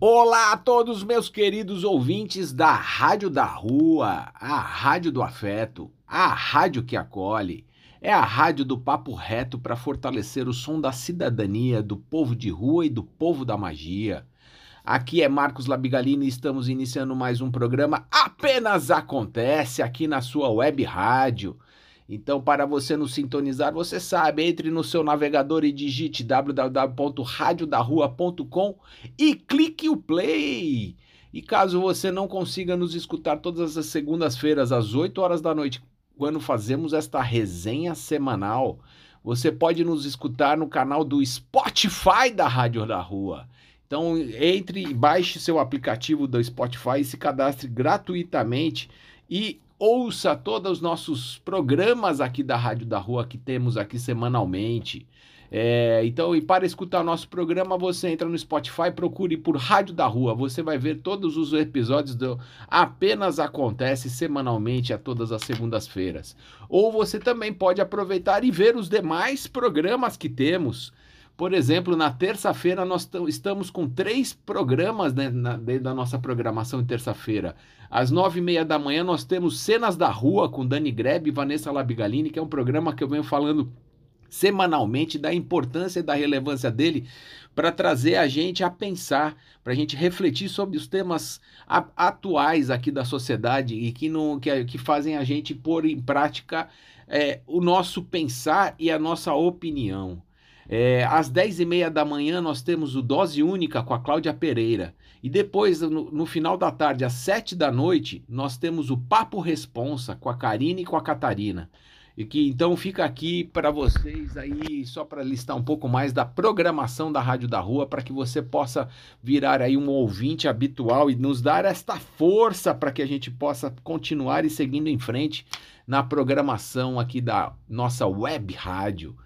Olá a todos meus queridos ouvintes da Rádio da Rua, a Rádio do Afeto, a rádio que acolhe. É a rádio do papo reto para fortalecer o som da cidadania, do povo de rua e do povo da magia. Aqui é Marcos Labigalini e estamos iniciando mais um programa Apenas Acontece aqui na sua web rádio. Então, para você nos sintonizar, você sabe, entre no seu navegador e digite www.radiodarrua.com e clique o play. E caso você não consiga nos escutar todas as segundas-feiras às 8 horas da noite, quando fazemos esta resenha semanal, você pode nos escutar no canal do Spotify da Rádio da Rua. Então, entre, baixe seu aplicativo do Spotify e se cadastre gratuitamente e ouça todos os nossos programas aqui da Rádio da Rua que temos aqui semanalmente. É, então, e para escutar nosso programa, você entra no Spotify, procure por Rádio da Rua. Você vai ver todos os episódios do Apenas Acontece semanalmente a todas as segundas-feiras. Ou você também pode aproveitar e ver os demais programas que temos. Por exemplo, na terça-feira nós estamos com três programas né, na, dentro da nossa programação de terça-feira. Às nove e meia da manhã nós temos Cenas da Rua com Dani Grebe e Vanessa Labigalini, que é um programa que eu venho falando semanalmente da importância e da relevância dele para trazer a gente a pensar, para a gente refletir sobre os temas atuais aqui da sociedade e que, não, que, que fazem a gente pôr em prática é, o nosso pensar e a nossa opinião. É, às 10h30 da manhã nós temos o Dose Única com a Cláudia Pereira. E depois, no, no, final da tarde, às 7 da noite, nós temos o Papo Responsa com a Karine e com a Catarina. E que então fica aqui para vocês aí, só para listar um pouco mais da programação da Rádio da Rua, para que você possa virar aí um ouvinte habitual e nos dar esta força para que a gente possa continuar e seguindo em frente na programação aqui da nossa web rádio.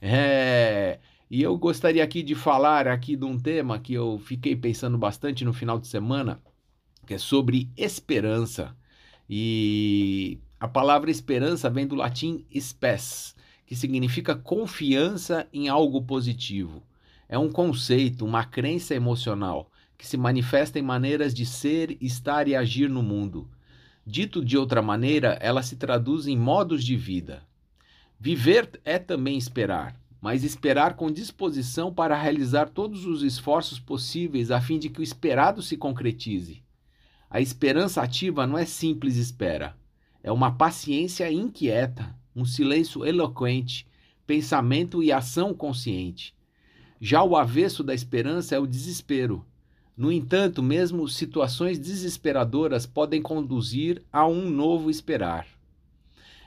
É, e eu gostaria aqui de falar aqui de um tema que eu fiquei pensando bastante no final de semana, que é sobre esperança. E a palavra esperança vem do latim spes, que significa confiança em algo positivo. É um conceito, uma crença emocional que se manifesta em maneiras de ser, estar e agir no mundo. Dito de outra maneira, ela se traduz em modos de vida, Viver é também esperar, mas esperar com disposição para realizar todos os esforços possíveis a fim de que o esperado se concretize. A esperança ativa não é simples espera, é uma paciência inquieta, um silêncio eloquente, pensamento e ação consciente. Já o avesso da esperança é o desespero. No entanto, mesmo situações desesperadoras podem conduzir a um novo esperar.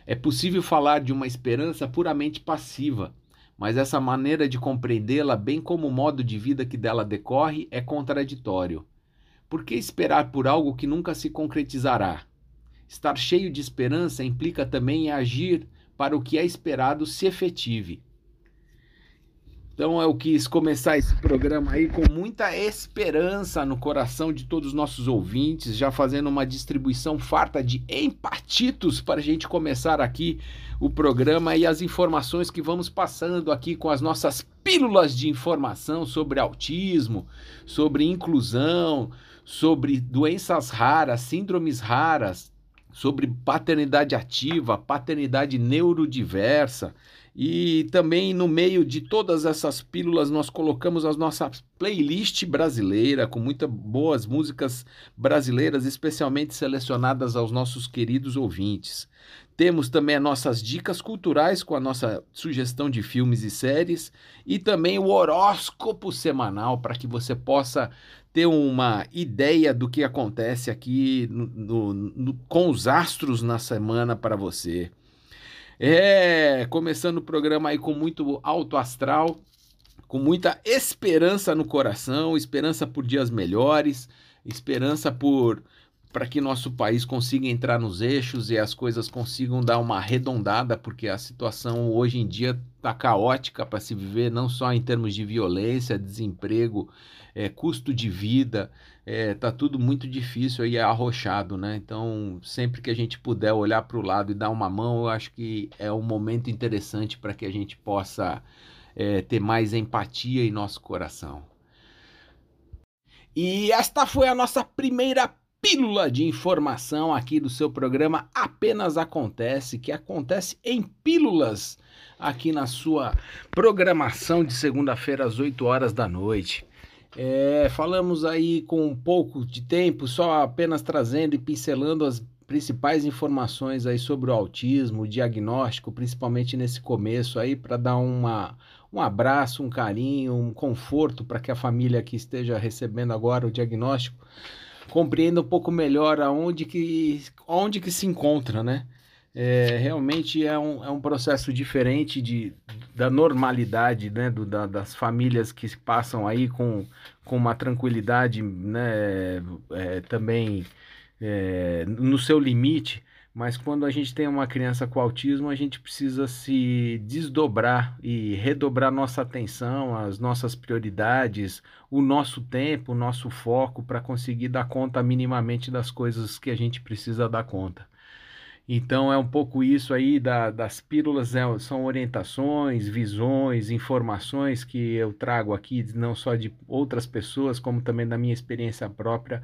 É possível falar de uma esperança puramente passiva, mas essa maneira de compreendê-la, bem como o modo de vida que dela decorre, é contraditório. Por que esperar por algo que nunca se concretizará? Estar cheio de esperança implica também agir para o que é esperado se efetive. Então eu quis começar esse programa aí com muita esperança no coração de todos os nossos ouvintes, já fazendo uma distribuição farta de empatitos para a gente começar aqui o programa e as informações que vamos passando aqui com as nossas pílulas de informação sobre autismo, sobre inclusão, sobre doenças raras, síndromes raras, sobre paternidade ativa, paternidade neurodiversa e também no meio de todas essas pílulas nós colocamos a nossa playlist brasileira com muitas boas músicas brasileiras, especialmente selecionadas aos nossos queridos ouvintes. Temos também as nossas dicas culturais com a nossa sugestão de filmes e séries e também o horóscopo semanal para que você possa ter uma ideia do que acontece aqui no, no, no, com os astros na semana para você. É, começando o programa aí com muito alto astral, com muita esperança no coração, esperança por dias melhores, esperança por para que nosso país consiga entrar nos eixos e as coisas consigam dar uma arredondada, porque a situação hoje em dia está caótica para se viver, não só em termos de violência, desemprego, é, custo de vida, é, tá tudo muito difícil e é arrochado, né? Então, sempre que a gente puder olhar para o lado e dar uma mão, eu acho que é um momento interessante para que a gente possa é, ter mais empatia em nosso coração. E esta foi a nossa primeira pílula de informação aqui do seu programa Apenas Acontece, que acontece em pílulas aqui na sua programação de segunda-feira às 8 horas da noite. É, falamos aí com um pouco de tempo, só apenas trazendo e pincelando as principais informações aí sobre o autismo, o diagnóstico, principalmente nesse começo aí, para dar uma, um abraço, um carinho, um conforto para que a família que esteja recebendo agora o diagnóstico compreenda um pouco melhor aonde que, onde que se encontra, né? É, realmente é um, é um processo diferente de, da normalidade né, do, da, das famílias que passam aí com, com uma tranquilidade né, é, também é, no seu limite, mas quando a gente tem uma criança com autismo, a gente precisa se desdobrar e redobrar nossa atenção, as nossas prioridades, o nosso tempo, o nosso foco para conseguir dar conta minimamente das coisas que a gente precisa dar conta. Então é um pouco isso aí da, das pílulas, né? são orientações, visões, informações que eu trago aqui, não só de outras pessoas, como também da minha experiência própria,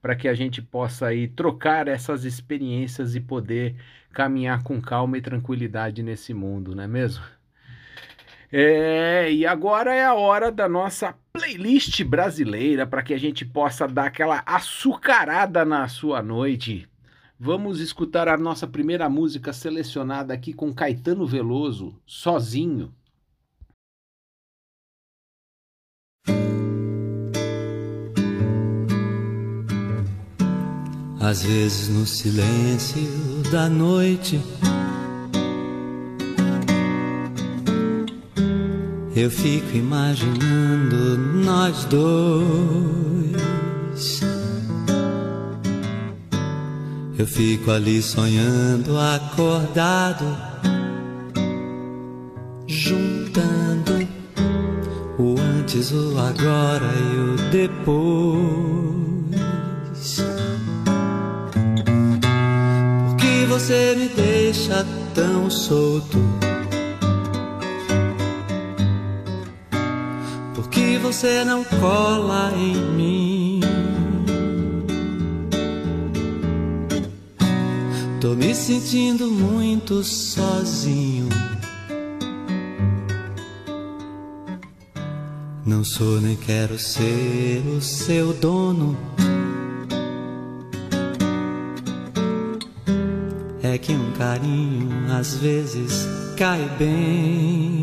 para que a gente possa aí trocar essas experiências e poder caminhar com calma e tranquilidade nesse mundo, não é mesmo? É, e agora é a hora da nossa playlist brasileira para que a gente possa dar aquela açucarada na sua noite. Vamos escutar a nossa primeira música selecionada aqui com Caetano Veloso, Sozinho. Às vezes no silêncio da noite eu fico imaginando nós dois Eu fico ali sonhando, acordado, juntando o antes, o agora e o depois. Por que você me deixa tão solto? Por que você não cola em mim? Tô me sentindo muito sozinho. Não sou nem quero ser o seu dono. É que um carinho às vezes cai bem.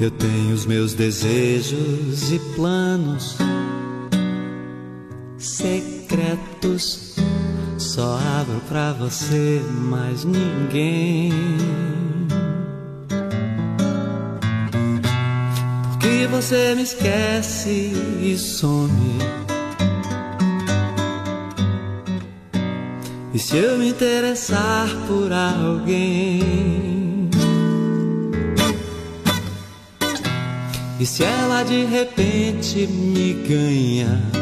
Eu tenho os meus desejos e planos Só abro pra você, mais ninguém. Porque você me esquece e some. E se eu me interessar por alguém? E se ela de repente me ganha?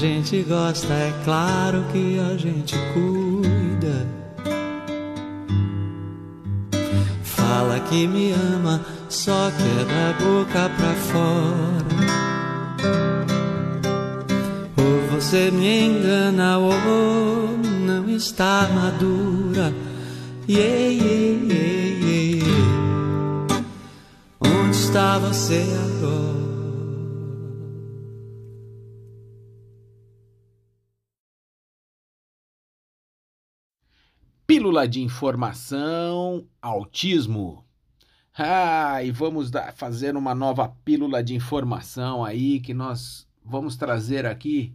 Gente gosta, é claro que a gente cuida. Fala que me ama, só quer da boca pra fora. Ou você me engana, ou não está madura. Yeah, yeah, yeah, yeah. Onde está você agora? Pílula de informação, autismo. Ah, e vamos dar, fazer uma nova pílula de informação aí que nós vamos trazer aqui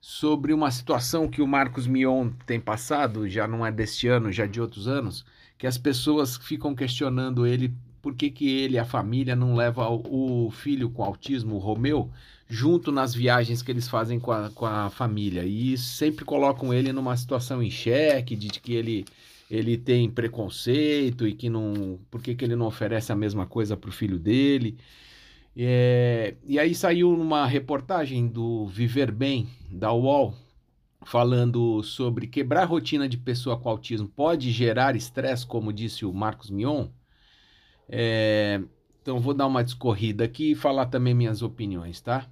sobre uma situação que o Marcos Mion tem passado, já não é deste ano, já de outros anos, que as pessoas ficam questionando ele por que, que ele, a família, não leva o filho com autismo, o Romeu, junto nas viagens que eles fazem com a, com a família. E sempre colocam ele numa situação em xeque, de que ele, ele tem preconceito e que não. Por que, que ele não oferece a mesma coisa para o filho dele? É, e aí saiu uma reportagem do Viver Bem, da UOL, falando sobre quebrar a rotina de pessoa com autismo pode gerar estresse, como disse o Marcos Mion. É, então vou dar uma discorrida aqui e falar também minhas opiniões, tá?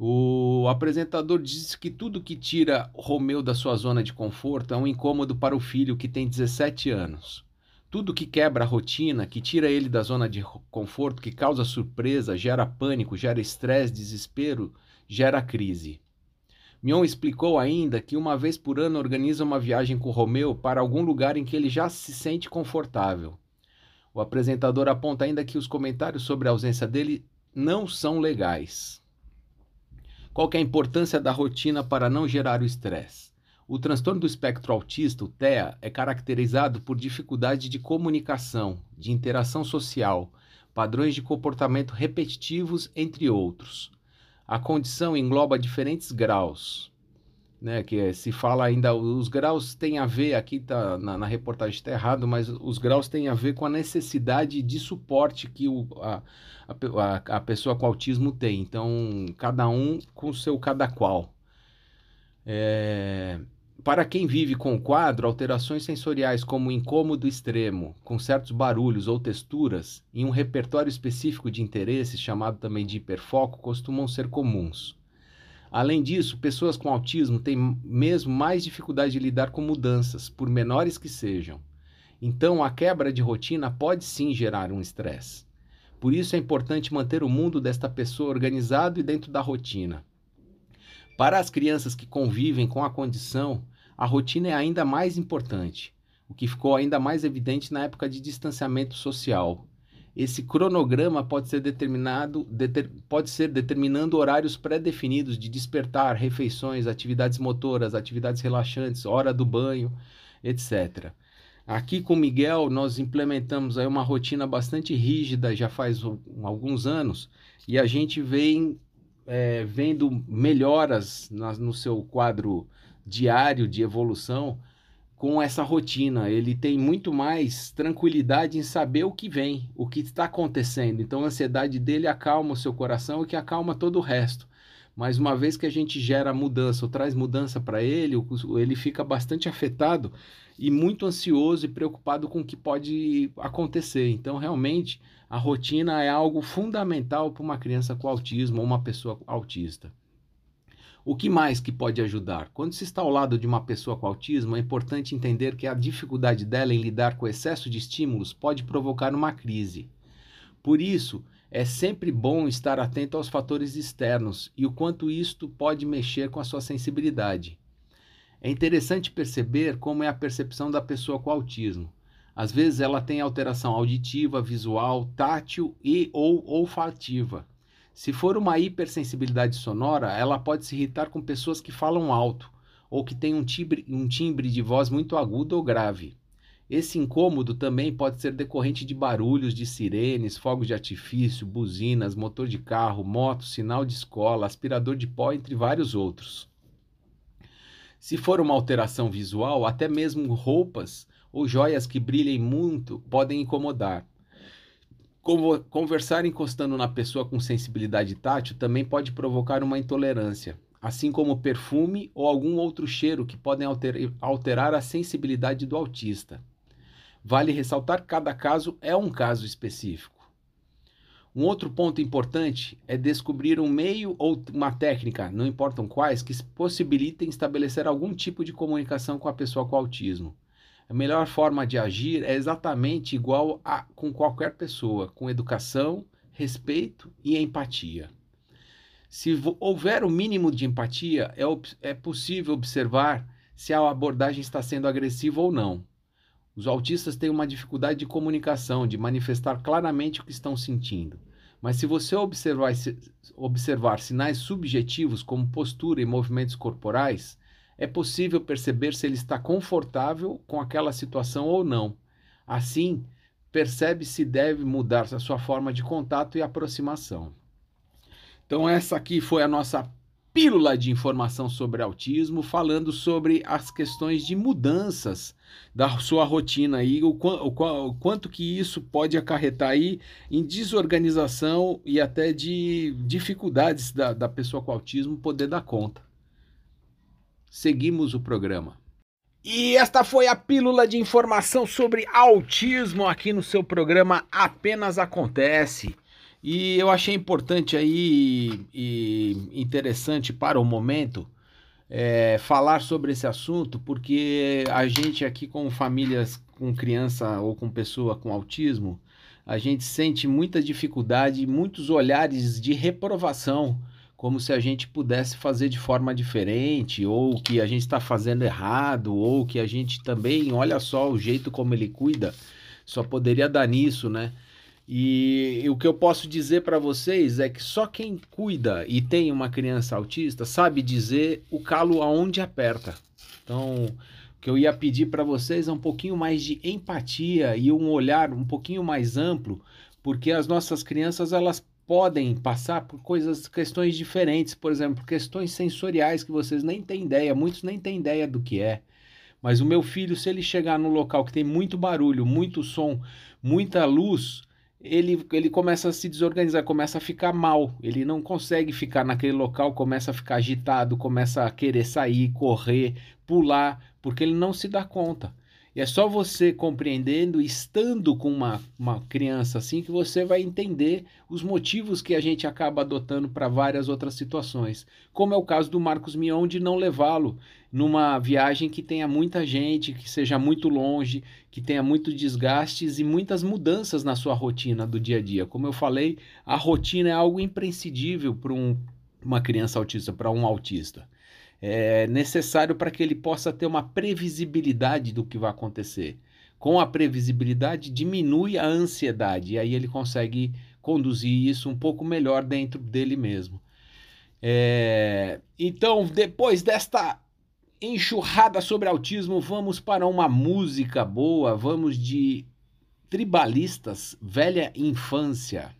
O apresentador disse que tudo que tira Romeu da sua zona de conforto é um incômodo para o filho que tem 17 anos. Tudo que quebra a rotina, que tira ele da zona de conforto, que causa surpresa, gera pânico, gera estresse, desespero, gera crise. Mion explicou ainda que uma vez por ano organiza uma viagem com Romeu para algum lugar em que ele já se sente confortável. O apresentador aponta ainda que os comentários sobre a ausência dele não são legais. Qual é a importância da rotina para não gerar o estresse? O transtorno do espectro autista, o TEA, é caracterizado por dificuldade de comunicação, de interação social, padrões de comportamento repetitivos, entre outros. A condição engloba diferentes graus, né? Que é, se fala ainda, os graus têm a ver, aqui tá, na, na reportagem está errado, mas os graus têm a ver com a necessidade de suporte que o, a, a, a pessoa com autismo tem. Então, cada um com o seu cada qual. É, para quem vive com o quadro, alterações sensoriais como incômodo extremo, com certos barulhos ou texturas, em um repertório específico de interesses, chamado também de hiperfoco, costumam ser comuns. Além disso, pessoas com autismo têm mesmo mais dificuldade de lidar com mudanças, por menores que sejam. Então, a quebra de rotina pode sim gerar um estresse. Por isso é importante manter o mundo desta pessoa organizado e dentro da rotina. Para as crianças que convivem com a condição, a rotina é ainda mais importante, o que ficou ainda mais evidente na época de distanciamento social. Esse cronograma pode ser determinado, deter, pode ser determinando horários pré-definidos de despertar, refeições, atividades motoras, atividades relaxantes, hora do banho, etc. Aqui com Miguel nós implementamos aí uma rotina bastante rígida já faz alguns anos e a gente vem é, vendo melhoras na, no seu quadro diário de evolução com essa rotina. Ele tem muito mais tranquilidade em saber o que vem, o que está acontecendo. Então a ansiedade dele acalma o seu coração e que acalma todo o resto. Mas uma vez que a gente gera mudança ou traz mudança para ele, ele fica bastante afetado e muito ansioso e preocupado com o que pode acontecer. Então, realmente, a rotina é algo fundamental para uma criança com autismo ou uma pessoa autista. O que mais que pode ajudar? Quando se está ao lado de uma pessoa com autismo, é importante entender que a dificuldade dela em lidar com o excesso de estímulos pode provocar uma crise. Por isso, é sempre bom estar atento aos fatores externos e o quanto isto pode mexer com a sua sensibilidade. É interessante perceber como é a percepção da pessoa com autismo. Às vezes ela tem alteração auditiva, visual, tátil e ou olfativa. Se for uma hipersensibilidade sonora, ela pode se irritar com pessoas que falam alto ou que têm um timbre, um timbre de voz muito agudo ou grave. Esse incômodo também pode ser decorrente de barulhos de sirenes, fogos de artifício, buzinas, motor de carro, moto, sinal de escola, aspirador de pó, entre vários outros. Se for uma alteração visual, até mesmo roupas ou joias que brilhem muito podem incomodar. Conversar encostando na pessoa com sensibilidade tátil também pode provocar uma intolerância, assim como perfume ou algum outro cheiro que podem alterar a sensibilidade do autista. Vale ressaltar que cada caso é um caso específico. Um outro ponto importante é descobrir um meio ou uma técnica, não importam quais, que possibilitem estabelecer algum tipo de comunicação com a pessoa com autismo. A melhor forma de agir é exatamente igual a com qualquer pessoa, com educação, respeito e empatia. Se houver o mínimo de empatia, é, é possível observar se a abordagem está sendo agressiva ou não. Os autistas têm uma dificuldade de comunicação, de manifestar claramente o que estão sentindo. Mas se você observar, observar sinais subjetivos, como postura e movimentos corporais, é possível perceber se ele está confortável com aquela situação ou não. Assim, percebe se deve mudar a sua forma de contato e aproximação. Então, essa aqui foi a nossa pílula de informação sobre autismo, falando sobre as questões de mudanças da sua rotina aí, o, o, o, quanto que isso pode acarretar aí em desorganização e até de dificuldades da, da pessoa com autismo poder dar conta. Seguimos o programa. E esta foi a pílula de informação sobre autismo aqui no seu programa Apenas Acontece. E eu achei importante aí e interessante para o momento é, falar sobre esse assunto, porque a gente aqui com famílias com criança ou com pessoa com autismo, a gente sente muita dificuldade, muitos olhares de reprovação, como se a gente pudesse fazer de forma diferente, ou que a gente está fazendo errado, ou que a gente também, olha só o jeito como ele cuida, só poderia dar nisso, né? E, e o que eu posso dizer para vocês é que só quem cuida e tem uma criança autista sabe dizer o calo aonde aperta. Então, o que eu ia pedir para vocês é um pouquinho mais de empatia e um olhar um pouquinho mais amplo, porque as nossas crianças elas podem passar por coisas, questões diferentes, por exemplo, questões sensoriais que vocês nem têm ideia, muitos nem têm ideia do que é. Mas o meu filho, se ele chegar num local que tem muito barulho, muito som, muita luz, ele, ele começa a se desorganizar, começa a ficar mal. Ele não consegue ficar naquele local, começa a ficar agitado, começa a querer sair, correr, pular, porque ele não se dá conta. E é só você compreendendo, estando com uma, uma criança assim, que você vai entender os motivos que a gente acaba adotando para várias outras situações. Como é o caso do Marcos Mion de não levá-lo numa viagem que tenha muita gente, que seja muito longe, que tenha muitos desgastes e muitas mudanças na sua rotina do dia a dia. Como eu falei, a rotina é algo imprescindível para um, uma criança autista, para um autista é necessário para que ele possa ter uma previsibilidade do que vai acontecer. Com a previsibilidade, diminui a ansiedade e aí ele consegue conduzir isso um pouco melhor dentro dele mesmo. É... Então, depois desta enxurrada sobre autismo, vamos para uma música boa, vamos de Tribalistas, Velha Infância.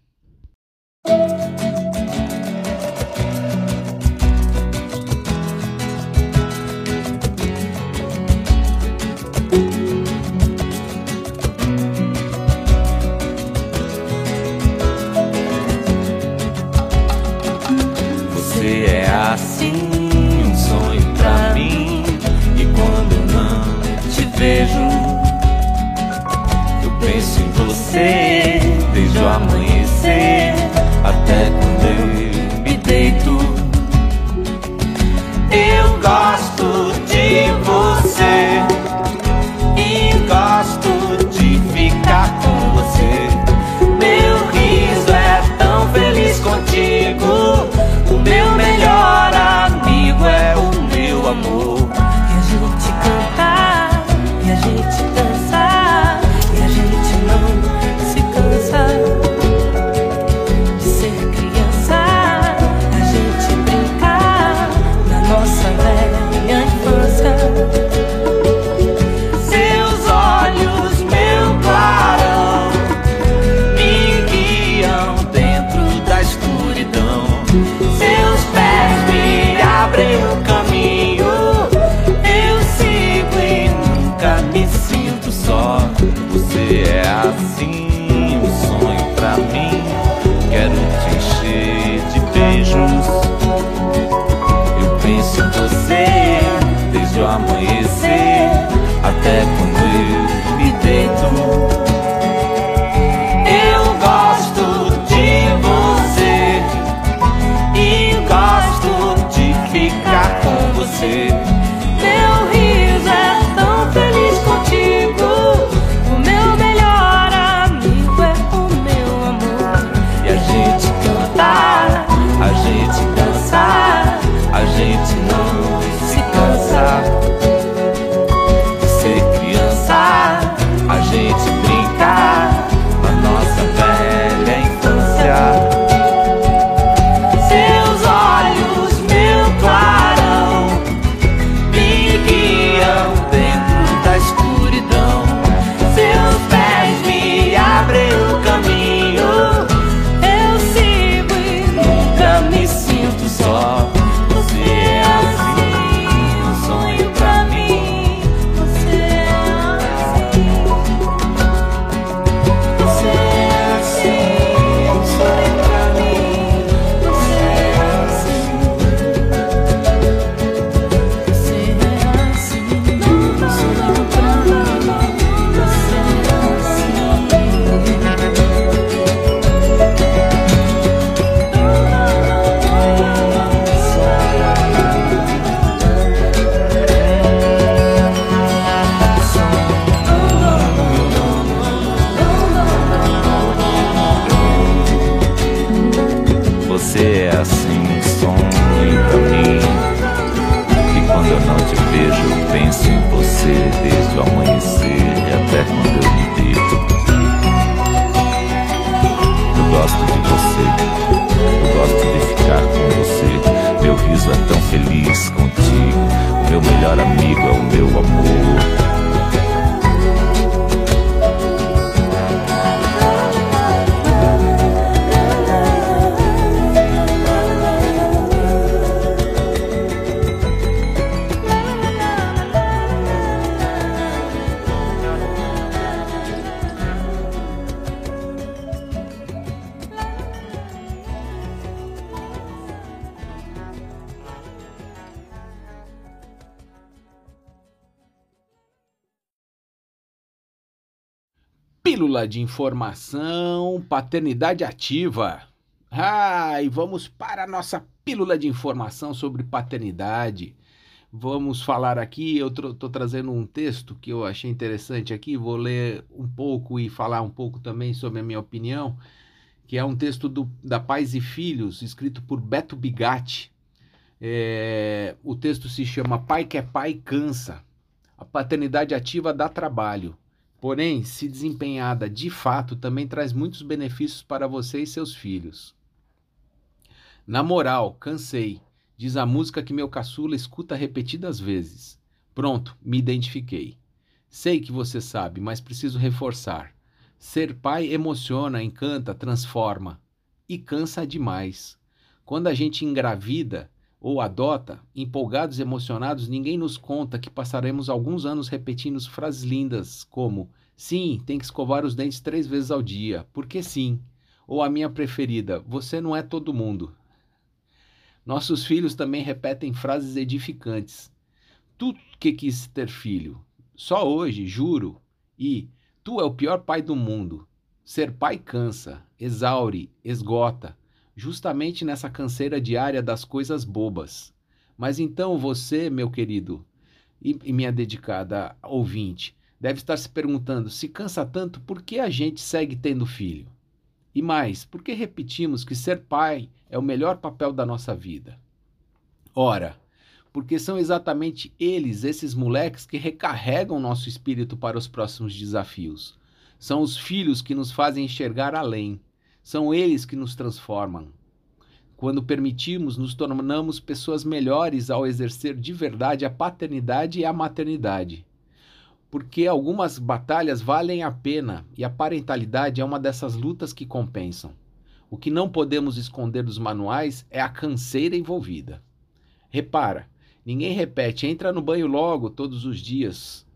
Pílula de informação, paternidade ativa. Ah, e vamos para a nossa pílula de informação sobre paternidade. Vamos falar aqui, eu estou trazendo um texto que eu achei interessante aqui, vou ler um pouco e falar um pouco também sobre a minha opinião, que é um texto do, da Pais e Filhos, escrito por Beto Bigatti. É, o texto se chama Pai que é Pai Cansa. A paternidade ativa dá trabalho. Porém, se desempenhada de fato, também traz muitos benefícios para você e seus filhos. Na moral, cansei, diz a música que meu caçula escuta repetidas vezes. Pronto, me identifiquei. Sei que você sabe, mas preciso reforçar. Ser pai emociona, encanta, transforma. E cansa demais. Quando a gente engravida, ou adota, empolgados e emocionados, ninguém nos conta que passaremos alguns anos repetindo frases lindas como: sim, tem que escovar os dentes três vezes ao dia, porque sim. Ou a minha preferida: você não é todo mundo. Nossos filhos também repetem frases edificantes. Tu que quis ter filho, só hoje, juro, e tu é o pior pai do mundo. Ser pai cansa, exaure, esgota justamente nessa canseira diária das coisas bobas. Mas então você, meu querido e, e minha dedicada ouvinte, deve estar se perguntando: se cansa tanto, por que a gente segue tendo filho? E mais, por que repetimos que ser pai é o melhor papel da nossa vida? Ora, porque são exatamente eles, esses moleques, que recarregam nosso espírito para os próximos desafios. São os filhos que nos fazem enxergar além, são eles que nos transformam. Quando permitimos, nos tornamos pessoas melhores ao exercer de verdade a paternidade e a maternidade. Porque algumas batalhas valem a pena e a parentalidade é uma dessas lutas que compensam. O que não podemos esconder dos manuais é a canseira envolvida. Repara, ninguém repete, entra no banho logo todos os dias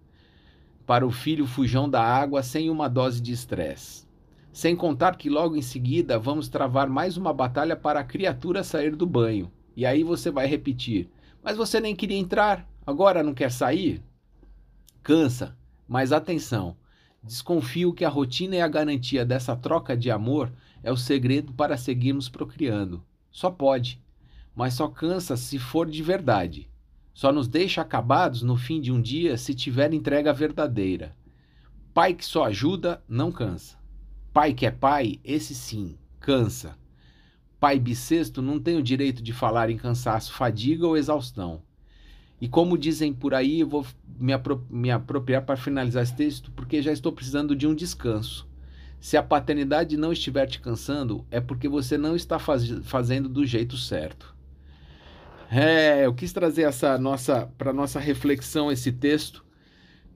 para o filho fujão da água sem uma dose de estresse. Sem contar que logo em seguida vamos travar mais uma batalha para a criatura sair do banho. E aí você vai repetir: Mas você nem queria entrar, agora não quer sair? Cansa, mas atenção. Desconfio que a rotina e a garantia dessa troca de amor é o segredo para seguirmos procriando. Só pode, mas só cansa se for de verdade. Só nos deixa acabados no fim de um dia se tiver entrega verdadeira. Pai que só ajuda, não cansa. Pai que é pai, esse sim, cansa. Pai bissexto não tem o direito de falar em cansaço, fadiga ou exaustão. E como dizem por aí, eu vou me, apro me apropriar para finalizar esse texto, porque já estou precisando de um descanso. Se a paternidade não estiver te cansando, é porque você não está faz fazendo do jeito certo. É, eu quis trazer essa nossa para nossa reflexão esse texto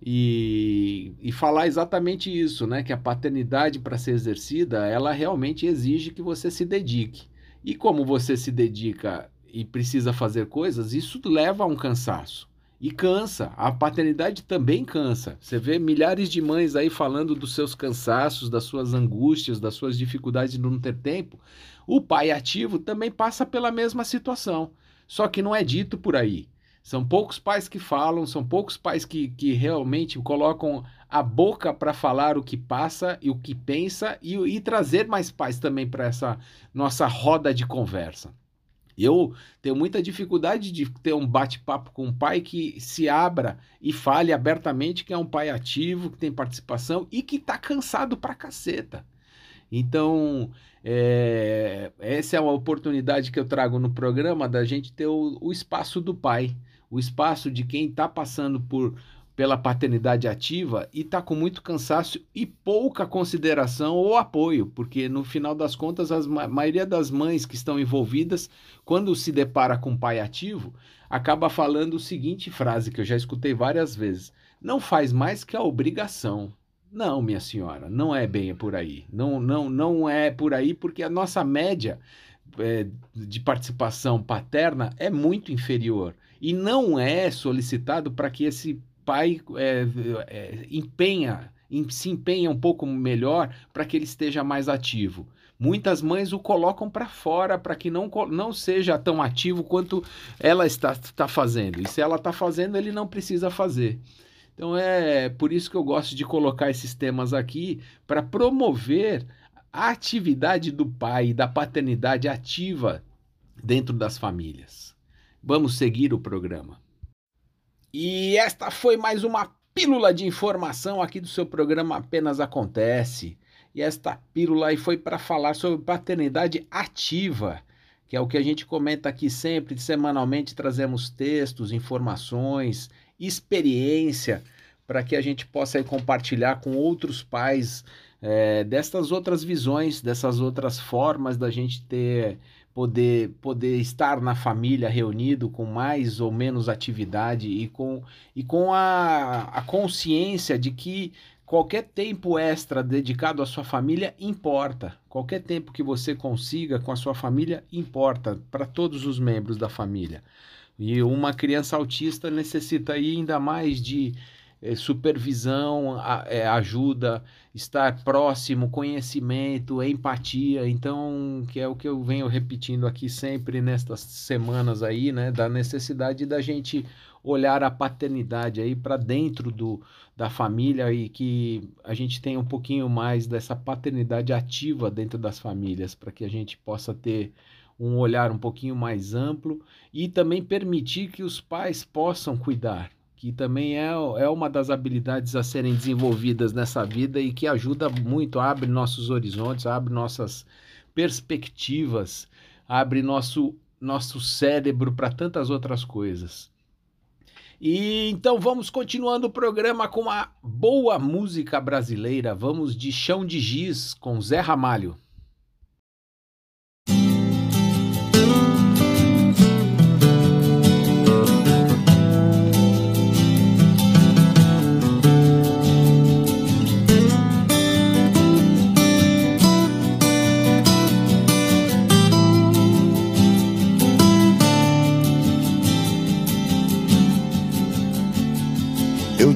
e, e falar exatamente isso, né? Que a paternidade, para ser exercida, ela realmente exige que você se dedique. E como você se dedica e precisa fazer coisas, isso leva a um cansaço. E cansa. A paternidade também cansa. Você vê milhares de mães aí falando dos seus cansaços, das suas angústias, das suas dificuldades de não ter tempo. O pai ativo também passa pela mesma situação. Só que não é dito por aí. São poucos pais que falam, são poucos pais que, que realmente colocam a boca para falar o que passa e o que pensa e, e trazer mais pais também para essa nossa roda de conversa. Eu tenho muita dificuldade de ter um bate-papo com um pai que se abra e fale abertamente que é um pai ativo, que tem participação e que está cansado pra caceta. Então, é, essa é uma oportunidade que eu trago no programa da gente ter o, o espaço do pai o espaço de quem está passando por, pela paternidade ativa e está com muito cansaço e pouca consideração ou apoio, porque no final das contas a maioria das mães que estão envolvidas, quando se depara com pai ativo, acaba falando o seguinte frase que eu já escutei várias vezes: não faz mais que a obrigação. Não, minha senhora, não é bem por aí. Não, não, não é por aí porque a nossa média é, de participação paterna é muito inferior e não é solicitado para que esse pai é, é, empenha, em, se empenha um pouco melhor para que ele esteja mais ativo. Muitas mães o colocam para fora para que não, não seja tão ativo quanto ela está, está fazendo. E se ela está fazendo, ele não precisa fazer. Então é por isso que eu gosto de colocar esses temas aqui para promover a atividade do pai, da paternidade ativa dentro das famílias. Vamos seguir o programa. E esta foi mais uma pílula de informação aqui do seu programa Apenas Acontece. E esta pílula aí foi para falar sobre paternidade ativa, que é o que a gente comenta aqui sempre, semanalmente trazemos textos, informações, experiência, para que a gente possa compartilhar com outros pais é, destas outras visões, dessas outras formas da gente ter poder, poder estar na família reunido com mais ou menos atividade e com, e com a, a consciência de que qualquer tempo extra dedicado à sua família importa. Qualquer tempo que você consiga com a sua família importa para todos os membros da família. E uma criança autista necessita ainda mais de é, supervisão, é, ajuda, estar próximo, conhecimento, empatia. Então, que é o que eu venho repetindo aqui sempre nestas semanas aí, né, da necessidade da gente olhar a paternidade aí para dentro do, da família e que a gente tenha um pouquinho mais dessa paternidade ativa dentro das famílias, para que a gente possa ter um olhar um pouquinho mais amplo e também permitir que os pais possam cuidar que também é, é uma das habilidades a serem desenvolvidas nessa vida e que ajuda muito, abre nossos horizontes, abre nossas perspectivas, abre nosso, nosso cérebro para tantas outras coisas. E então vamos continuando o programa com uma boa música brasileira. Vamos de Chão de Giz com Zé Ramalho.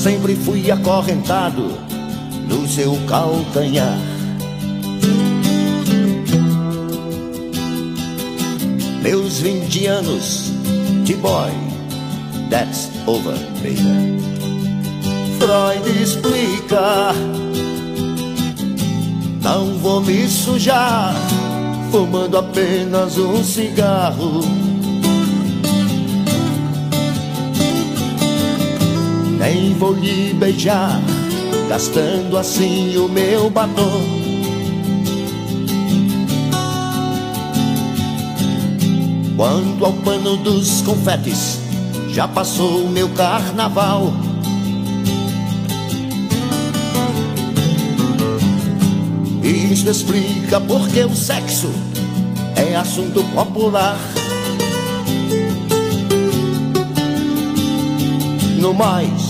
Sempre fui acorrentado no seu calcanhar. Meus 20 anos de boy, that's over, baby. Freud explica não vou me sujar fumando apenas um cigarro. Nem vou lhe beijar, gastando assim o meu batom. Quanto ao pano dos confetes, já passou o meu carnaval. Isso explica porque o sexo é assunto popular. No mais,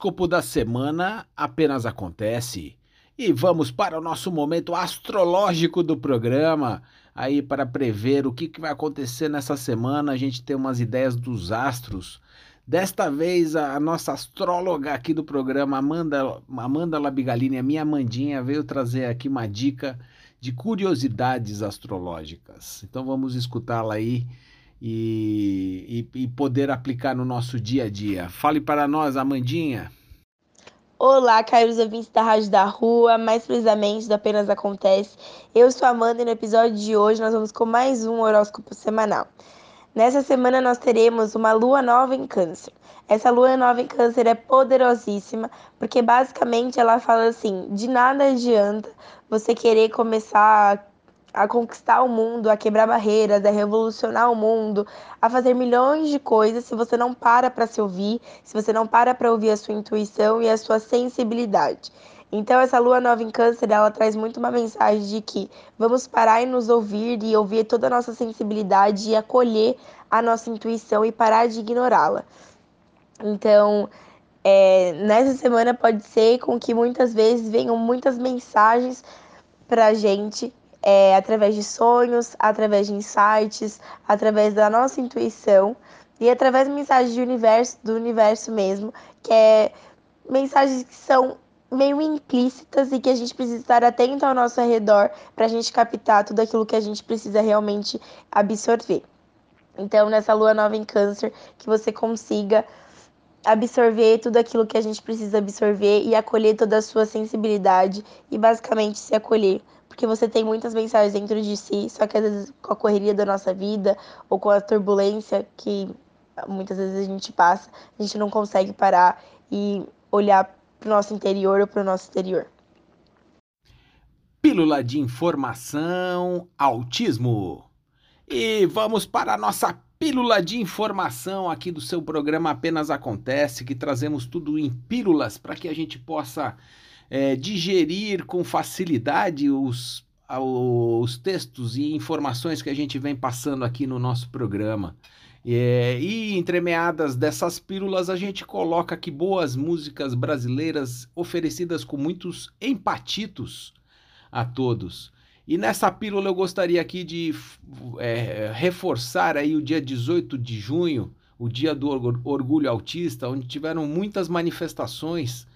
Horóscopo da semana apenas acontece. E vamos para o nosso momento astrológico do programa. Aí, para prever o que, que vai acontecer nessa semana, a gente tem umas ideias dos astros. Desta vez, a nossa astróloga aqui do programa, Amanda, Amanda Labigalini, a minha Amandinha, veio trazer aqui uma dica de curiosidades astrológicas. Então vamos escutá-la aí e, e, e poder aplicar no nosso dia a dia. Fale para nós, Amandinha. Olá, caros ouvintes da Rádio da Rua, mais precisamente do Apenas Acontece. Eu sou a Amanda e no episódio de hoje nós vamos com mais um horóscopo semanal. Nessa semana nós teremos uma lua nova em Câncer. Essa lua nova em Câncer é poderosíssima, porque basicamente ela fala assim: de nada adianta você querer começar a conquistar o mundo, a quebrar barreiras, a revolucionar o mundo, a fazer milhões de coisas se você não para para se ouvir, se você não para para ouvir a sua intuição e a sua sensibilidade. Então essa lua nova em câncer, ela traz muito uma mensagem de que vamos parar e nos ouvir e ouvir toda a nossa sensibilidade e acolher a nossa intuição e parar de ignorá-la. Então, é, nessa semana pode ser com que muitas vezes venham muitas mensagens para a gente é, através de sonhos, através de insights, através da nossa intuição e através de mensagens do universo, do universo mesmo, que é mensagens que são meio implícitas e que a gente precisa estar atento ao nosso redor para a gente captar tudo aquilo que a gente precisa realmente absorver. Então, nessa lua nova em Câncer, que você consiga absorver tudo aquilo que a gente precisa absorver e acolher toda a sua sensibilidade e basicamente se acolher porque você tem muitas mensagens dentro de si, só que às vezes com a correria da nossa vida ou com a turbulência que muitas vezes a gente passa, a gente não consegue parar e olhar para o nosso interior ou para o nosso exterior. Pílula de informação, autismo. E vamos para a nossa pílula de informação aqui do seu programa Apenas Acontece, que trazemos tudo em pílulas para que a gente possa é, digerir com facilidade os, os textos e informações que a gente vem passando aqui no nosso programa. É, e entremeadas dessas pílulas, a gente coloca aqui boas músicas brasileiras oferecidas com muitos empatitos a todos. E nessa pílula eu gostaria aqui de é, reforçar aí o dia 18 de junho, o dia do orgulho autista, onde tiveram muitas manifestações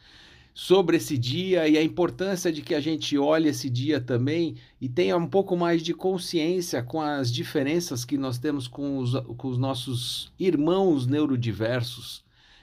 sobre esse dia e a importância de que a gente olhe esse dia também e tenha um pouco mais de consciência com as diferenças que nós temos com os, com os nossos irmãos neurodiversos.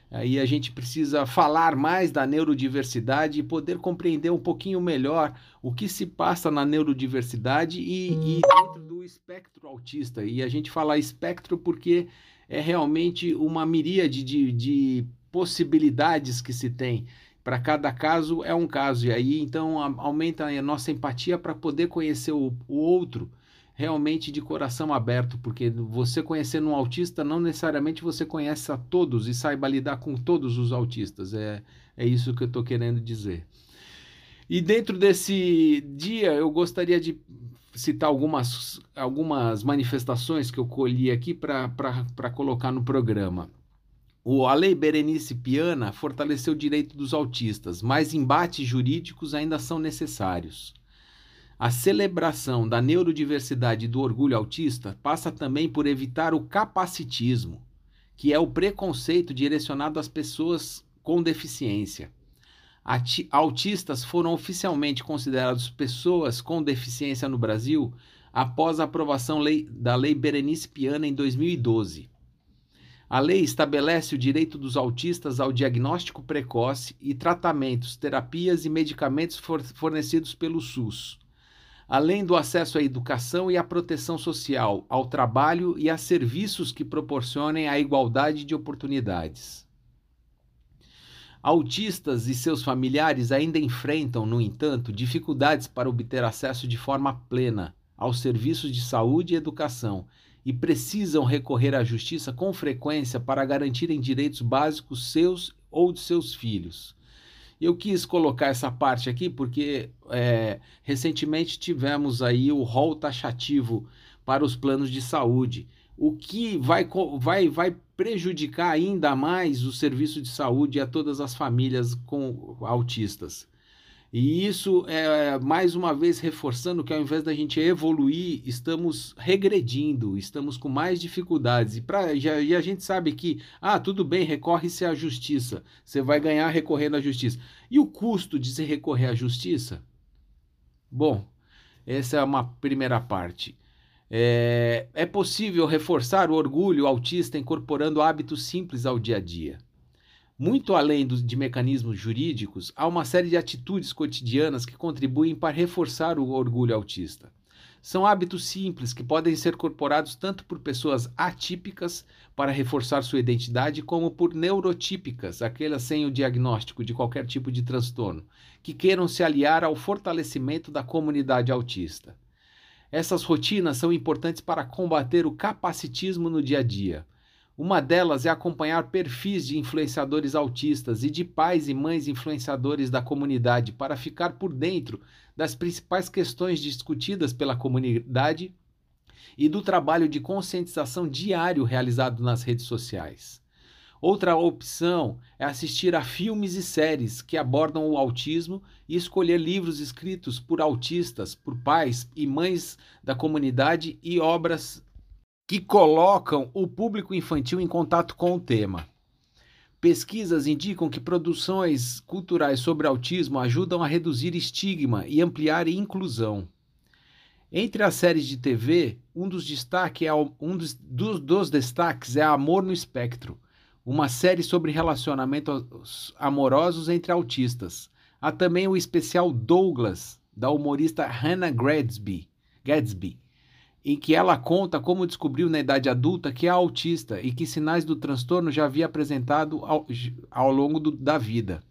Aí a gente precisa falar mais da neurodiversidade e poder compreender um pouquinho melhor o que se passa na neurodiversidade e, e dentro do espectro autista. E a gente fala espectro porque é realmente uma miríade de, de possibilidades que se tem para cada caso é um caso, e aí então aumenta a nossa empatia para poder conhecer o, o, outro realmente de coração aberto, porque você conhecendo um autista, não necessariamente você conhece a todos e saiba lidar com todos os autistas, é, é isso que eu estou querendo dizer. E dentro desse dia, eu gostaria de citar algumas, algumas manifestações que eu colhi aqui para colocar no programa. O, a Lei Berenice Piana fortaleceu o direito dos autistas, mas embates jurídicos ainda são necessários. A celebração da neurodiversidade e do orgulho autista passa também por evitar o capacitismo, que é o preconceito direcionado às pessoas com deficiência. Ati autistas foram oficialmente considerados pessoas com deficiência no Brasil após a aprovação lei, da Lei Berenice Piana em 2012. A lei estabelece o direito dos autistas ao diagnóstico precoce e tratamentos, terapias e medicamentos fornecidos pelo SUS, além do acesso à educação e à proteção social, ao trabalho e a serviços que proporcionem a igualdade de oportunidades. Autistas e seus familiares ainda enfrentam, no entanto, dificuldades para obter acesso de forma plena aos serviços de saúde e educação e precisam recorrer à justiça com frequência para garantirem direitos básicos seus ou de seus filhos. Eu quis colocar essa parte aqui porque é, recentemente tivemos aí o rol taxativo para os planos de saúde, o que vai, vai, vai prejudicar ainda mais o serviço de saúde a todas as famílias com autistas. E isso é mais uma vez reforçando que ao invés da gente evoluir, estamos regredindo, estamos com mais dificuldades. E, pra, já, e a gente sabe que, ah, tudo bem, recorre-se à justiça, você vai ganhar recorrendo à justiça. E o custo de se recorrer à justiça? Bom, essa é uma primeira parte. É, é possível reforçar o orgulho autista incorporando hábitos simples ao dia a dia. Muito além de mecanismos jurídicos, há uma série de atitudes cotidianas que contribuem para reforçar o orgulho autista. São hábitos simples que podem ser incorporados tanto por pessoas atípicas para reforçar sua identidade, como por neurotípicas, aquelas sem o diagnóstico de qualquer tipo de transtorno, que queiram se aliar ao fortalecimento da comunidade autista. Essas rotinas são importantes para combater o capacitismo no dia a dia uma delas é acompanhar perfis de influenciadores autistas e de pais e mães influenciadores da comunidade para ficar por dentro das principais questões discutidas pela comunidade e do trabalho de conscientização diário realizado nas redes sociais. Outra opção é assistir a filmes e séries que abordam o autismo e escolher livros escritos por autistas, por pais e mães da comunidade e obras que colocam o público infantil em contato com o tema. Pesquisas indicam que produções culturais sobre autismo ajudam a reduzir estigma e ampliar inclusão. Entre as séries de TV, um dos, destaque é, um dos, dos, dos destaques é Amor no Espectro, uma série sobre relacionamentos amorosos entre autistas. Há também o especial Douglas, da humorista Hannah Gadsby, Gadsby em que ela conta como descobriu na idade adulta que é autista e que sinais do transtorno já havia apresentado ao, ao longo do, da vida.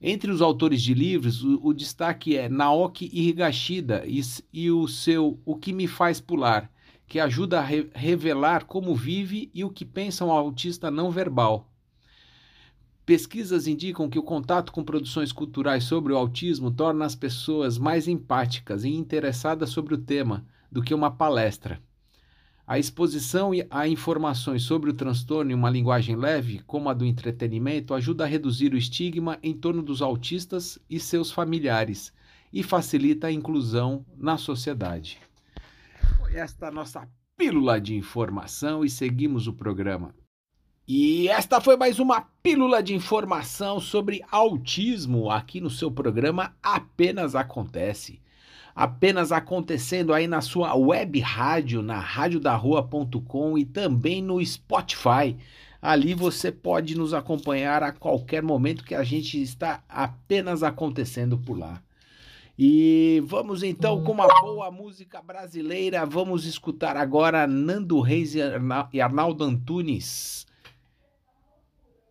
Entre os autores de livros, o, o destaque é Naoki Higashida e, e, o seu O que me faz pular, que ajuda a re, revelar como vive e o que pensa um autista não verbal. Pesquisas indicam que o contato com produções culturais sobre o autismo torna as pessoas mais empáticas e interessadas sobre o tema, do que uma palestra. A exposição a informações sobre o transtorno em uma linguagem leve, como a do entretenimento, ajuda a reduzir o estigma em torno dos autistas e seus familiares e facilita a inclusão na sociedade. Esta é a nossa pílula de informação e seguimos o programa. E esta foi mais uma pílula de informação sobre autismo aqui no seu programa Apenas Acontece. Apenas acontecendo aí na sua web rádio, na radiodarrua.com e também no Spotify. Ali você pode nos acompanhar a qualquer momento que a gente está apenas acontecendo por lá. E vamos então com uma boa música brasileira. Vamos escutar agora Nando Reis e Arnaldo Antunes.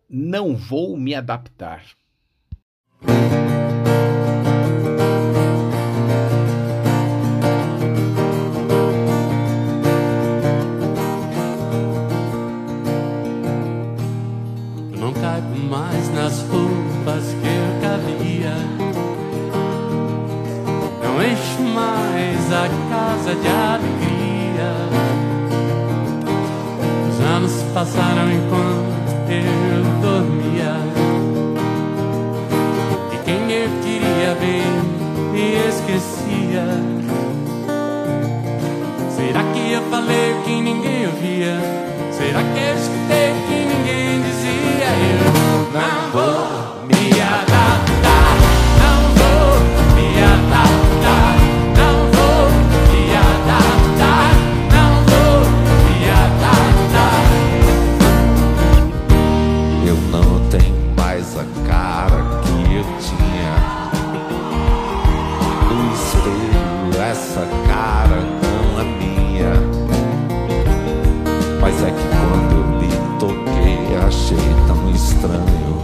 Não vou me adaptar. Passaram enquanto eu dormia. E quem eu queria ver me esquecia. Será que eu falei o que ninguém ouvia? Será que eu escutei o que ninguém dizia? Eu não vou achei tão estranho.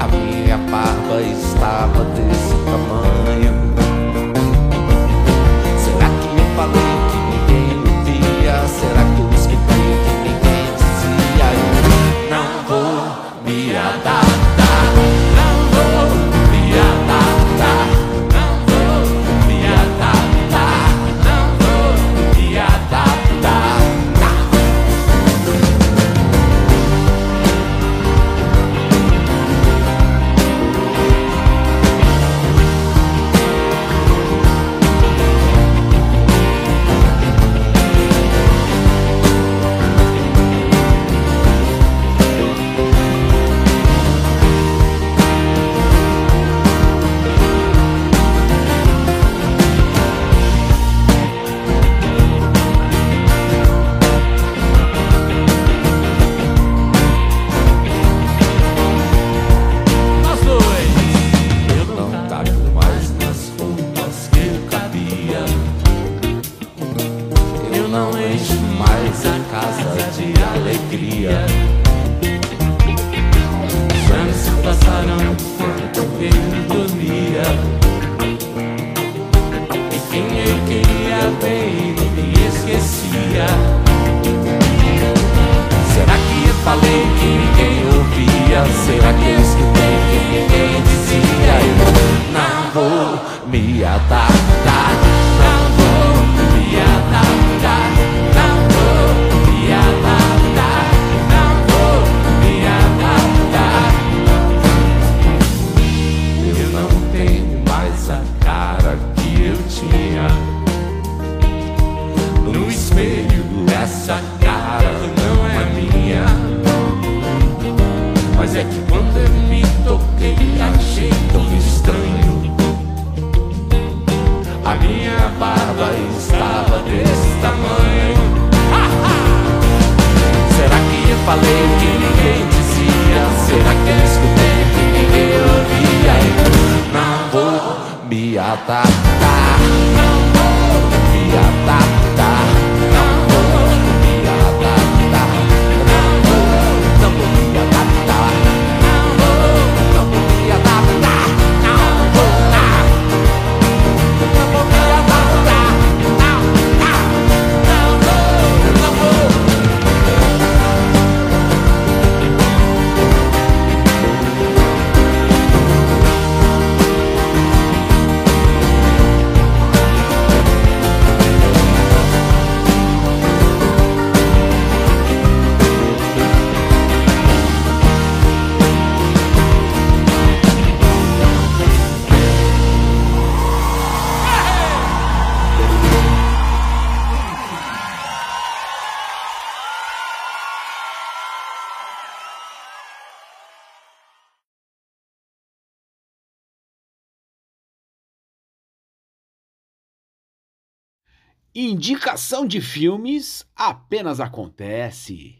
A minha barba estava desse tamanho. Indicação de filmes apenas acontece.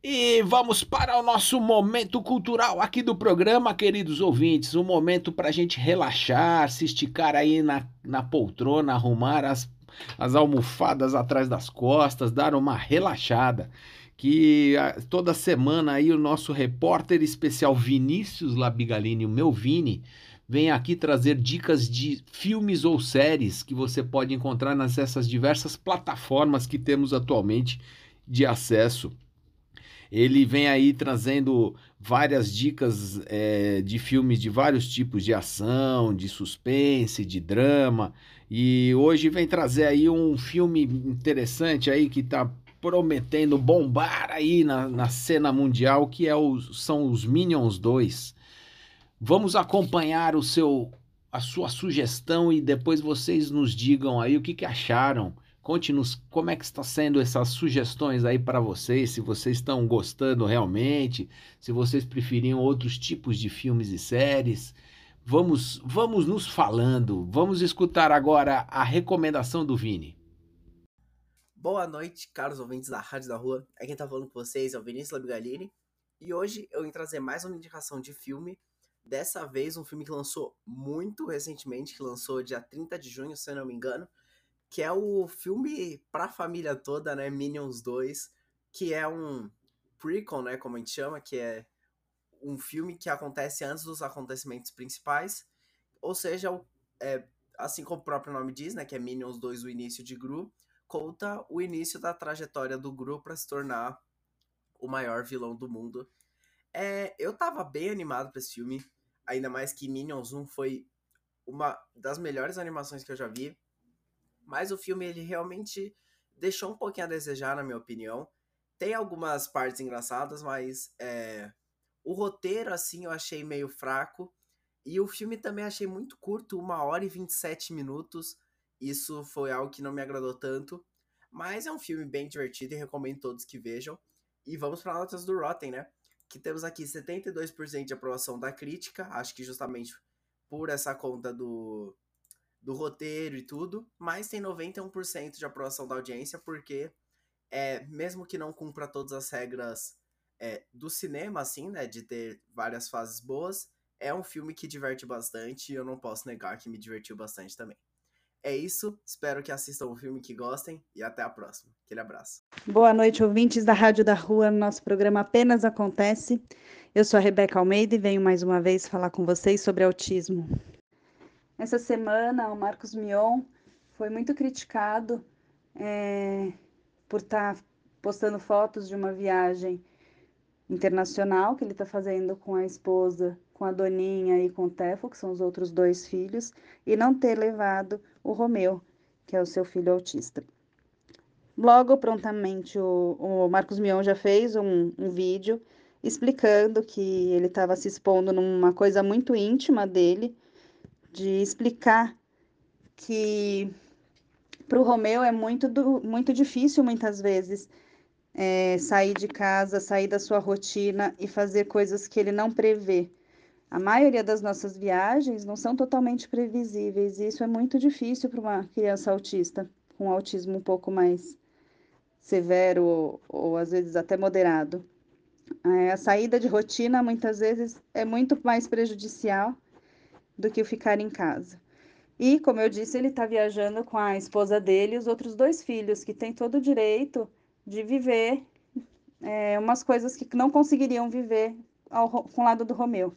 E vamos para o nosso momento cultural aqui do programa, queridos ouvintes. Um momento para a gente relaxar, se esticar aí na, na poltrona, arrumar as, as almofadas atrás das costas, dar uma relaxada. Que a, toda semana aí o nosso repórter especial Vinícius Labigalini, o meu Vini, vem aqui trazer dicas de filmes ou séries que você pode encontrar nessas diversas plataformas que temos atualmente de acesso. Ele vem aí trazendo várias dicas é, de filmes de vários tipos de ação, de suspense, de drama. E hoje vem trazer aí um filme interessante aí que está prometendo bombar aí na, na cena mundial, que é o, são os Minions 2. Vamos acompanhar o seu a sua sugestão e depois vocês nos digam aí o que, que acharam. Conte-nos como é que está sendo essas sugestões aí para vocês, se vocês estão gostando realmente, se vocês preferiam outros tipos de filmes e séries. Vamos, vamos nos falando. Vamos escutar agora a recomendação do Vini. Boa noite, caros ouvintes da Rádio da Rua. É quem tá falando com vocês é o Vinícius Labigalini. E hoje eu vim trazer mais uma indicação de filme. Dessa vez, um filme que lançou muito recentemente, que lançou dia 30 de junho, se eu não me engano, que é o filme pra família toda, né? Minions 2, que é um prequel, né? Como a gente chama, que é um filme que acontece antes dos acontecimentos principais. Ou seja, é, assim como o próprio nome diz, né? Que é Minions 2, o início de Gru, conta o início da trajetória do Gru para se tornar o maior vilão do mundo. É, eu tava bem animado para esse filme, ainda mais que Minions 1 foi uma das melhores animações que eu já vi. Mas o filme, ele realmente deixou um pouquinho a desejar, na minha opinião. Tem algumas partes engraçadas, mas é, o roteiro, assim, eu achei meio fraco. E o filme também achei muito curto, uma hora e 27 minutos. Isso foi algo que não me agradou tanto. Mas é um filme bem divertido e recomendo todos que vejam. E vamos para notas do Rotten, né? Que temos aqui 72% de aprovação da crítica. Acho que justamente por essa conta do, do roteiro e tudo, mas tem 91% de aprovação da audiência, porque é, mesmo que não cumpra todas as regras é, do cinema, assim, né, de ter várias fases boas, é um filme que diverte bastante e eu não posso negar que me divertiu bastante também. É isso, espero que assistam o filme, que gostem e até a próxima. Aquele abraço. Boa noite, ouvintes da Rádio da Rua. Nosso programa apenas acontece. Eu sou a Rebeca Almeida e venho mais uma vez falar com vocês sobre autismo. Essa semana, o Marcos Mion foi muito criticado é, por estar tá postando fotos de uma viagem internacional que ele está fazendo com a esposa, com a Doninha e com o Tefo, que são os outros dois filhos, e não ter levado o Romeu, que é o seu filho autista. Logo, prontamente, o, o Marcos Mion já fez um, um vídeo explicando que ele estava se expondo numa coisa muito íntima dele, de explicar que para o Romeu é muito, do, muito difícil, muitas vezes, é, sair de casa, sair da sua rotina e fazer coisas que ele não prevê. A maioria das nossas viagens não são totalmente previsíveis e isso é muito difícil para uma criança autista, com autismo um pouco mais severo ou, ou às vezes até moderado. É, a saída de rotina muitas vezes é muito mais prejudicial do que o ficar em casa. E, como eu disse, ele está viajando com a esposa dele e os outros dois filhos, que têm todo o direito de viver é, umas coisas que não conseguiriam viver ao, com o lado do Romeu.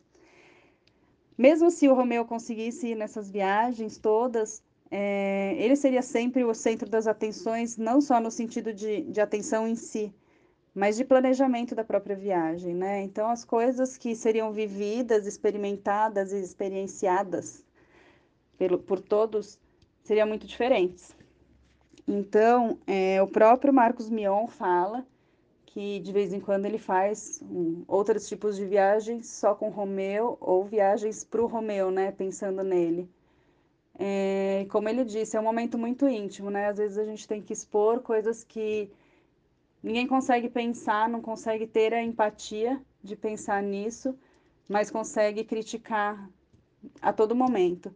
Mesmo se o Romeu conseguisse ir nessas viagens todas, é, ele seria sempre o centro das atenções, não só no sentido de, de atenção em si, mas de planejamento da própria viagem, né? Então, as coisas que seriam vividas, experimentadas e experienciadas pelo, por todos seriam muito diferentes. Então, é, o próprio Marcos Mion fala que de vez em quando ele faz um, outros tipos de viagens só com Romeu ou viagens para o Romeu, né? Pensando nele. É, como ele disse, é um momento muito íntimo, né? Às vezes a gente tem que expor coisas que Ninguém consegue pensar, não consegue ter a empatia de pensar nisso, mas consegue criticar a todo momento.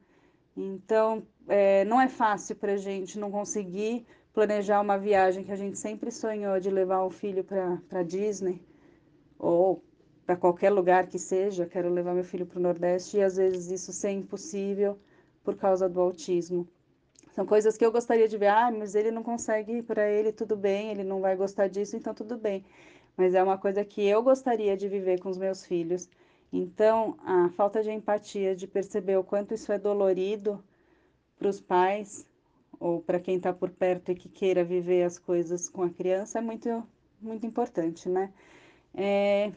Então, é, não é fácil para a gente não conseguir planejar uma viagem que a gente sempre sonhou de levar o filho para Disney ou para qualquer lugar que seja, quero levar meu filho para o Nordeste e às vezes isso ser impossível por causa do autismo. São coisas que eu gostaria de ver, ah, mas ele não consegue para ele, tudo bem, ele não vai gostar disso, então tudo bem. Mas é uma coisa que eu gostaria de viver com os meus filhos. Então, a falta de empatia, de perceber o quanto isso é dolorido para os pais ou para quem está por perto e que queira viver as coisas com a criança é muito, muito importante, né? É...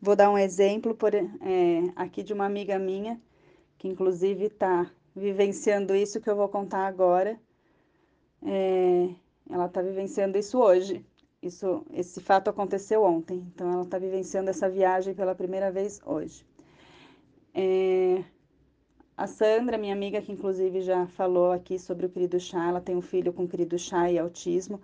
Vou dar um exemplo por, é, aqui de uma amiga minha, que inclusive está vivenciando isso que eu vou contar agora. É... Ela está vivenciando isso hoje. Isso, esse fato aconteceu ontem, então ela está vivenciando essa viagem pela primeira vez hoje. É, a Sandra, minha amiga, que inclusive já falou aqui sobre o querido chá, ela tem um filho com querido chá e autismo,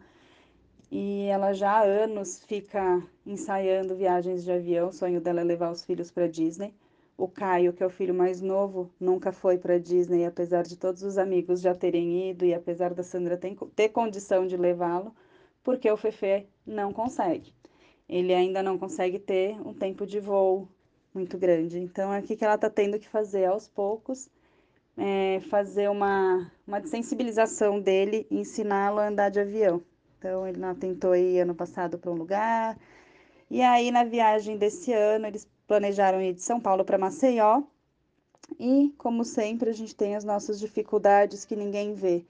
e ela já há anos fica ensaiando viagens de avião, o sonho dela é levar os filhos para Disney. O Caio, que é o filho mais novo, nunca foi para Disney, apesar de todos os amigos já terem ido e apesar da Sandra ter, condição de levá-lo porque o Fefe não consegue. Ele ainda não consegue ter um tempo de voo muito grande. Então, é o que ela está tendo que fazer aos poucos, é fazer uma, uma sensibilização dele e ensiná-lo a andar de avião. Então, ele não tentou ir ano passado para um lugar. E aí, na viagem desse ano, eles planejaram ir de São Paulo para Maceió. E, como sempre, a gente tem as nossas dificuldades que ninguém vê.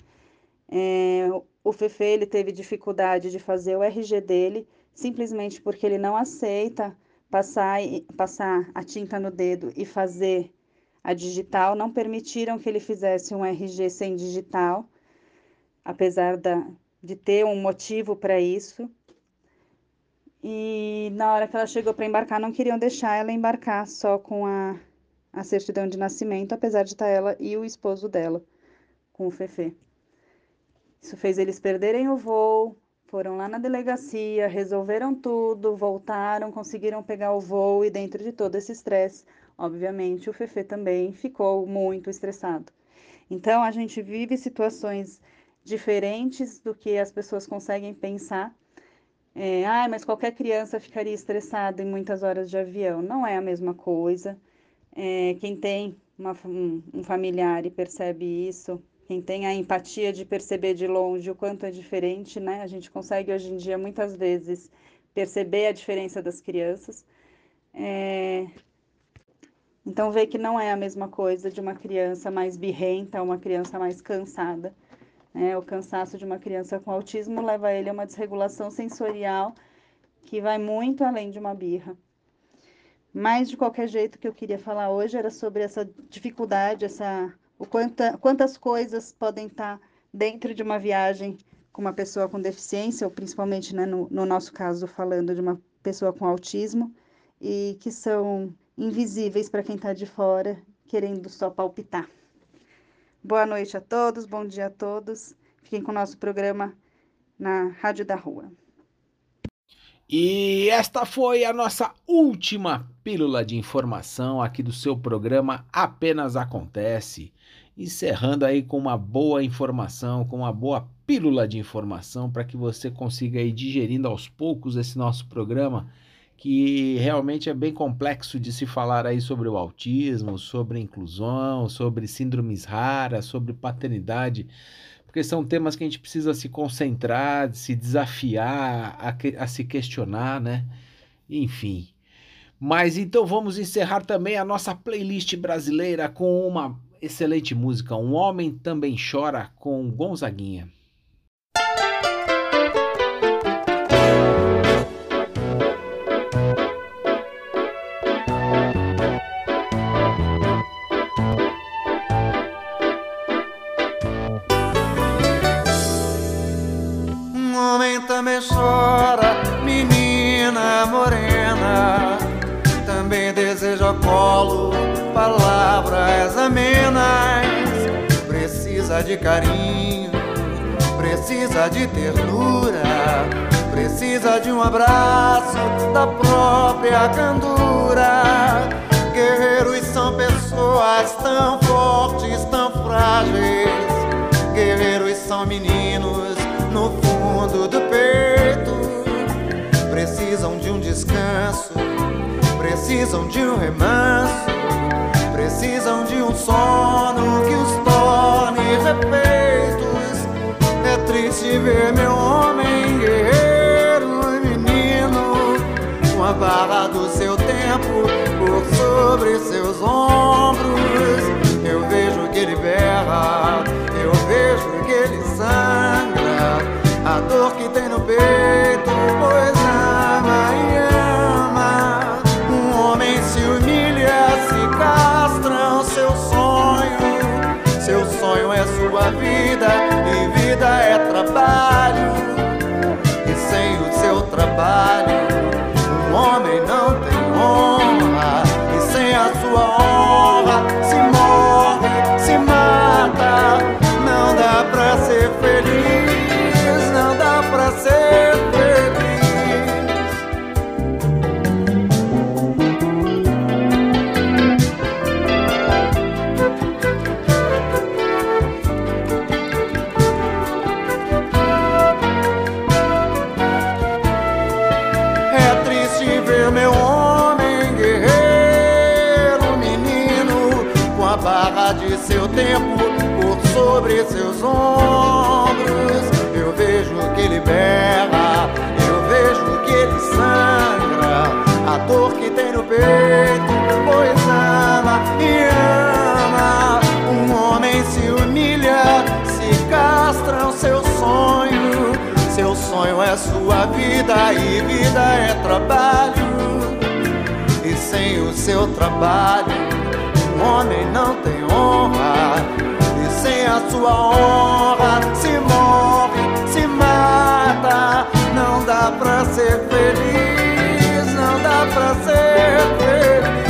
É, o Fefe ele teve dificuldade de fazer o RG dele, simplesmente porque ele não aceita passar, passar a tinta no dedo e fazer a digital. Não permitiram que ele fizesse um RG sem digital, apesar da, de ter um motivo para isso. E na hora que ela chegou para embarcar, não queriam deixar ela embarcar só com a, a certidão de nascimento, apesar de estar ela e o esposo dela com o Fefe. Isso fez eles perderem o voo, foram lá na delegacia, resolveram tudo, voltaram, conseguiram pegar o voo e dentro de todo esse estresse, obviamente, o Fefe também ficou muito estressado. Então, a gente vive situações diferentes do que as pessoas conseguem pensar. É, ah, mas qualquer criança ficaria estressada em muitas horas de avião. Não é a mesma coisa. É, quem tem uma, um, um familiar e percebe isso, quem tem a empatia de perceber de longe o quanto é diferente, né? A gente consegue hoje em dia muitas vezes perceber a diferença das crianças. É... Então, ver que não é a mesma coisa de uma criança mais birrenta, uma criança mais cansada. Né? O cansaço de uma criança com autismo leva ele a uma desregulação sensorial que vai muito além de uma birra. Mas, de qualquer jeito, o que eu queria falar hoje era sobre essa dificuldade, essa o quanta, quantas coisas podem estar dentro de uma viagem com uma pessoa com deficiência, ou principalmente né, no, no nosso caso, falando de uma pessoa com autismo, e que são invisíveis para quem está de fora, querendo só palpitar. Boa noite a todos, bom dia a todos. Fiquem com o nosso programa na Rádio da Rua. E esta foi a nossa última pílula de informação aqui do seu programa Apenas Acontece encerrando aí com uma boa informação, com uma boa pílula de informação para que você consiga ir digerindo aos poucos esse nosso programa, que realmente é bem complexo de se falar aí sobre o autismo, sobre inclusão, sobre síndromes raras, sobre paternidade, porque são temas que a gente precisa se concentrar, se desafiar, a, a se questionar, né? Enfim. Mas então vamos encerrar também a nossa playlist brasileira com uma excelente música. Um Homem Também Chora com Gonzaguinha. Um homem também chora, menina morena, colo palavras amenas. Precisa de carinho, precisa de ternura, precisa de um abraço da própria candura. Guerreiros são pessoas tão fortes, tão frágeis. guerreiros são meninos no fundo do peito. Precisam de um descanso, precisam de um remanso, precisam de um sono que os torne refeitos. É triste ver meu homem guerreiro e menino com a barra do seu tempo por sobre seus ombros. Eu vejo que ele berra, eu vejo que ele sangra. A dor que tem no peito, pois de seu tempo por sobre seus ombros. Eu vejo que ele berra, eu vejo que ele sangra, a dor que tem no peito, pois ama e ama. Um homem se humilha, se castram seu sonho. Seu sonho é sua vida e vida é trabalho. E sem o seu trabalho, homem não tem honra. E sem a sua honra, se morre, se mata. Não dá pra ser feliz, não dá pra ser feliz.